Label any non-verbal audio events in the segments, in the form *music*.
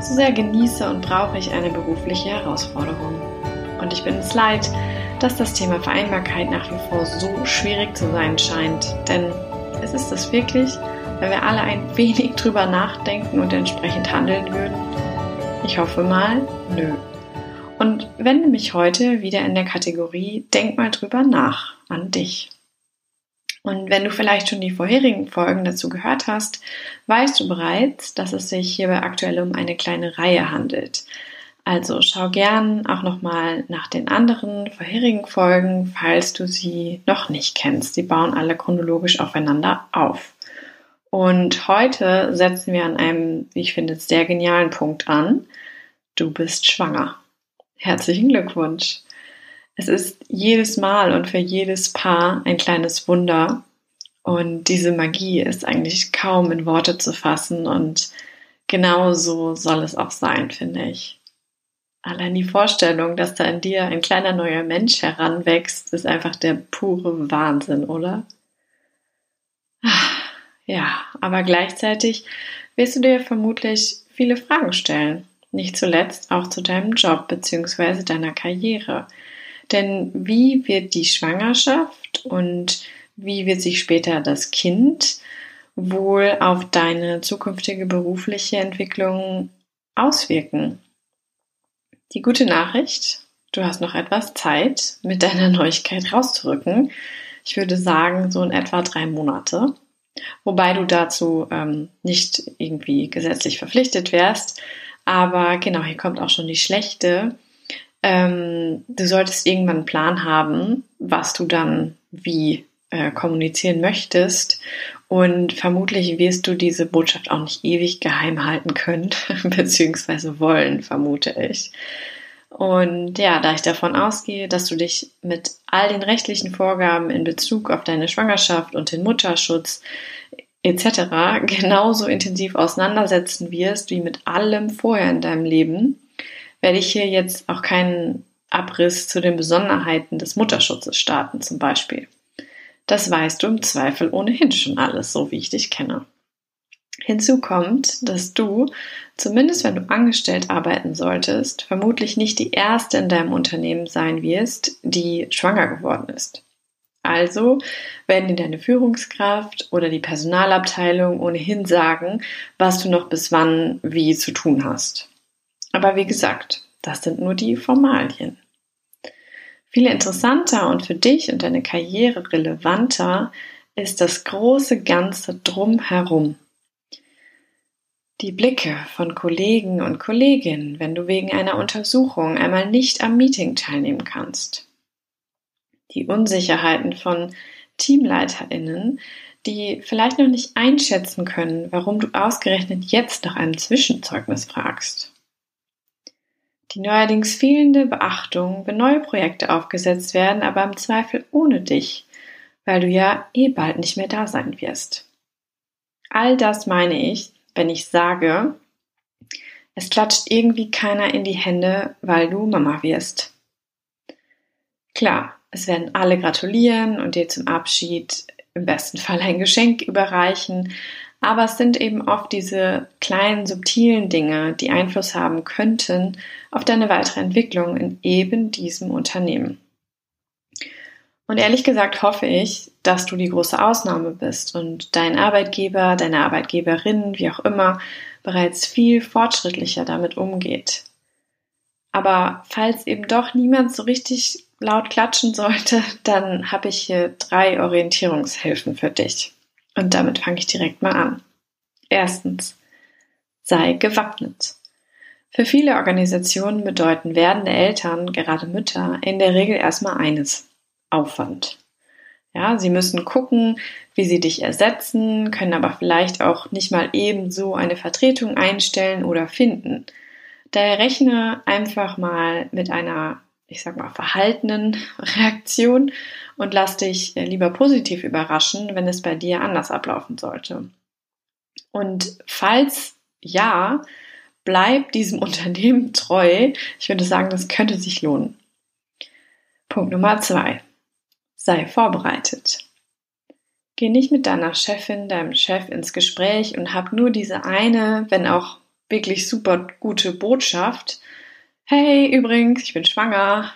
so sehr genieße und brauche ich eine berufliche Herausforderung. Und ich bin es leid, dass das Thema Vereinbarkeit nach wie vor so schwierig zu sein scheint. Denn es ist es wirklich, wenn wir alle ein wenig *laughs* drüber nachdenken und entsprechend handeln würden? Ich hoffe mal, nö. Und wende mich heute wieder in der Kategorie Denk mal drüber nach an dich. Und wenn du vielleicht schon die vorherigen Folgen dazu gehört hast, weißt du bereits, dass es sich hierbei aktuell um eine kleine Reihe handelt. Also schau gern auch nochmal nach den anderen vorherigen Folgen, falls du sie noch nicht kennst. Sie bauen alle chronologisch aufeinander auf. Und heute setzen wir an einem, wie ich finde, sehr genialen Punkt an. Du bist schwanger. Herzlichen Glückwunsch. Es ist jedes Mal und für jedes Paar ein kleines Wunder. Und diese Magie ist eigentlich kaum in Worte zu fassen und genau so soll es auch sein, finde ich. Allein die Vorstellung, dass da in dir ein kleiner neuer Mensch heranwächst, ist einfach der pure Wahnsinn, oder? Ja, aber gleichzeitig wirst du dir vermutlich viele Fragen stellen. Nicht zuletzt auch zu deinem Job bzw. deiner Karriere. Denn wie wird die Schwangerschaft und wie wird sich später das Kind wohl auf deine zukünftige berufliche Entwicklung auswirken? Die gute Nachricht, du hast noch etwas Zeit, mit deiner Neuigkeit rauszurücken. Ich würde sagen, so in etwa drei Monate. Wobei du dazu ähm, nicht irgendwie gesetzlich verpflichtet wärst. Aber genau, hier kommt auch schon die schlechte ähm, du solltest irgendwann einen Plan haben, was du dann wie äh, kommunizieren möchtest. Und vermutlich wirst du diese Botschaft auch nicht ewig geheim halten können, *laughs* beziehungsweise wollen, vermute ich. Und ja, da ich davon ausgehe, dass du dich mit all den rechtlichen Vorgaben in Bezug auf deine Schwangerschaft und den Mutterschutz etc. genauso intensiv auseinandersetzen wirst wie mit allem vorher in deinem Leben, werde ich hier jetzt auch keinen Abriss zu den Besonderheiten des Mutterschutzes starten zum Beispiel. Das weißt du im Zweifel ohnehin schon alles, so wie ich dich kenne. Hinzu kommt, dass du, zumindest wenn du angestellt arbeiten solltest, vermutlich nicht die erste in deinem Unternehmen sein wirst, die schwanger geworden ist. Also werden dir deine Führungskraft oder die Personalabteilung ohnehin sagen, was du noch bis wann wie zu tun hast. Aber wie gesagt, das sind nur die Formalien. Viel interessanter und für dich und deine Karriere relevanter ist das große Ganze drumherum. Die Blicke von Kollegen und Kolleginnen, wenn du wegen einer Untersuchung einmal nicht am Meeting teilnehmen kannst. Die Unsicherheiten von Teamleiterinnen, die vielleicht noch nicht einschätzen können, warum du ausgerechnet jetzt nach einem Zwischenzeugnis fragst die neuerdings fehlende Beachtung, wenn neue Projekte aufgesetzt werden, aber im Zweifel ohne dich, weil du ja eh bald nicht mehr da sein wirst. All das meine ich, wenn ich sage, es klatscht irgendwie keiner in die Hände, weil du Mama wirst. Klar, es werden alle gratulieren und dir zum Abschied im besten Fall ein Geschenk überreichen, aber es sind eben oft diese kleinen, subtilen Dinge, die Einfluss haben könnten auf deine weitere Entwicklung in eben diesem Unternehmen. Und ehrlich gesagt hoffe ich, dass du die große Ausnahme bist und dein Arbeitgeber, deine Arbeitgeberin, wie auch immer, bereits viel fortschrittlicher damit umgeht. Aber falls eben doch niemand so richtig laut klatschen sollte, dann habe ich hier drei Orientierungshilfen für dich. Und damit fange ich direkt mal an. Erstens, sei gewappnet. Für viele Organisationen bedeuten werdende Eltern, gerade Mütter, in der Regel erstmal eines, Aufwand. Ja, sie müssen gucken, wie sie dich ersetzen, können aber vielleicht auch nicht mal ebenso eine Vertretung einstellen oder finden. Daher rechne einfach mal mit einer, ich sag mal, verhaltenen Reaktion und lass dich äh, lieber positiv überraschen, wenn es bei dir anders ablaufen sollte. Und falls ja, bleib diesem *laughs* Unternehmen treu. Ich würde sagen, das könnte sich lohnen. Punkt Nummer zwei. Sei vorbereitet. Geh nicht mit deiner Chefin, deinem Chef ins Gespräch und hab nur diese eine, wenn auch wirklich super gute Botschaft. Hey, übrigens, ich bin schwanger.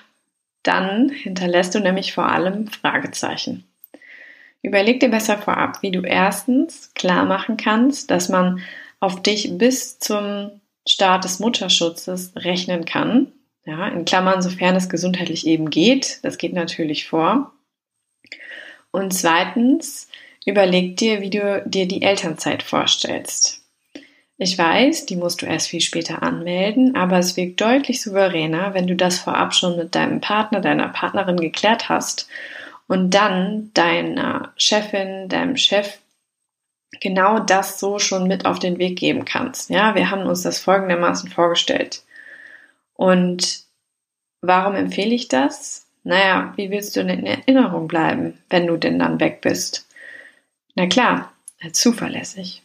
Dann hinterlässt du nämlich vor allem Fragezeichen. Überleg dir besser vorab, wie du erstens klar machen kannst, dass man auf dich bis zum Start des Mutterschutzes rechnen kann. Ja, in Klammern, sofern es gesundheitlich eben geht. Das geht natürlich vor. Und zweitens, überleg dir, wie du dir die Elternzeit vorstellst. Ich weiß, die musst du erst viel später anmelden, aber es wirkt deutlich souveräner, wenn du das vorab schon mit deinem Partner, deiner Partnerin geklärt hast und dann deiner Chefin, deinem Chef genau das so schon mit auf den Weg geben kannst. Ja, wir haben uns das folgendermaßen vorgestellt. Und warum empfehle ich das? Naja, wie willst du in Erinnerung bleiben, wenn du denn dann weg bist? Na klar, zuverlässig.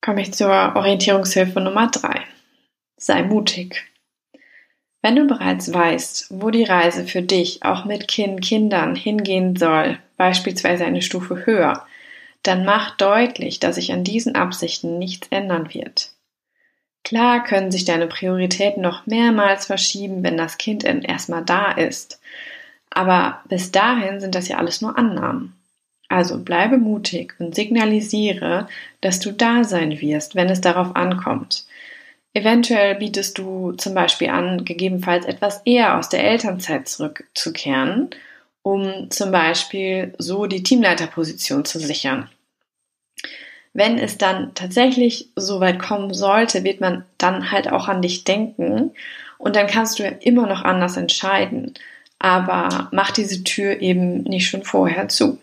Komme ich zur Orientierungshilfe Nummer drei. Sei mutig. Wenn du bereits weißt, wo die Reise für dich auch mit kind, Kindern hingehen soll, beispielsweise eine Stufe höher, dann mach deutlich, dass sich an diesen Absichten nichts ändern wird. Klar können sich deine Prioritäten noch mehrmals verschieben, wenn das Kind erstmal da ist. Aber bis dahin sind das ja alles nur Annahmen. Also bleibe mutig und signalisiere, dass du da sein wirst, wenn es darauf ankommt. Eventuell bietest du zum Beispiel an, gegebenenfalls etwas eher aus der Elternzeit zurückzukehren, um zum Beispiel so die Teamleiterposition zu sichern. Wenn es dann tatsächlich so weit kommen sollte, wird man dann halt auch an dich denken und dann kannst du ja immer noch anders entscheiden. Aber mach diese Tür eben nicht schon vorher zu.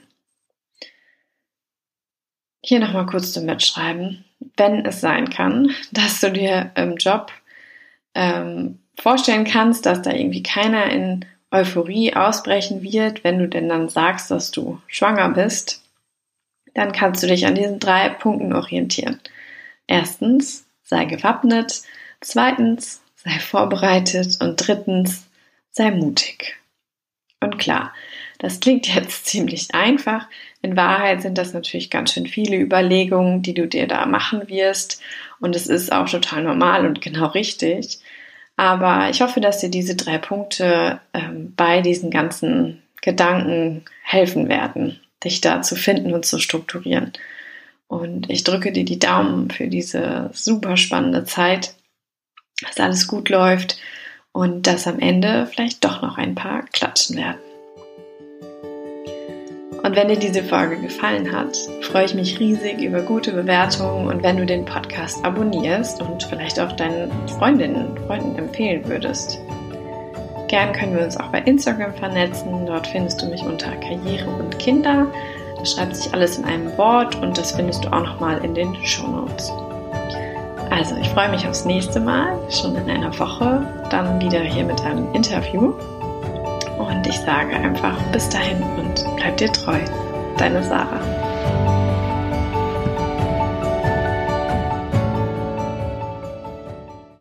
Hier nochmal kurz zum Mitschreiben wenn es sein kann, dass du dir im Job ähm, vorstellen kannst, dass da irgendwie keiner in Euphorie ausbrechen wird, wenn du denn dann sagst, dass du schwanger bist, dann kannst du dich an diesen drei Punkten orientieren. Erstens, sei gewappnet. Zweitens, sei vorbereitet. Und drittens, sei mutig. Und klar, das klingt jetzt *laughs* ziemlich einfach. In Wahrheit sind das natürlich ganz schön viele Überlegungen, die du dir da machen wirst. Und es ist auch total normal und genau richtig. Aber ich hoffe, dass dir diese drei Punkte ähm, bei diesen ganzen Gedanken helfen werden, dich da zu finden und zu strukturieren. Und ich drücke dir die Daumen für diese super spannende Zeit, dass alles gut läuft und dass am Ende vielleicht doch noch ein paar klatschen werden. Und wenn dir diese Folge gefallen hat, freue ich mich riesig über gute Bewertungen und wenn du den Podcast abonnierst und vielleicht auch deinen Freundinnen und Freunden empfehlen würdest. Gern können wir uns auch bei Instagram vernetzen. Dort findest du mich unter Karriere und Kinder. Da schreibt sich alles in einem Wort und das findest du auch nochmal in den Show Notes. Also, ich freue mich aufs nächste Mal, schon in einer Woche, dann wieder hier mit einem Interview. Und ich sage einfach bis dahin und bleib dir treu. Deine Sarah.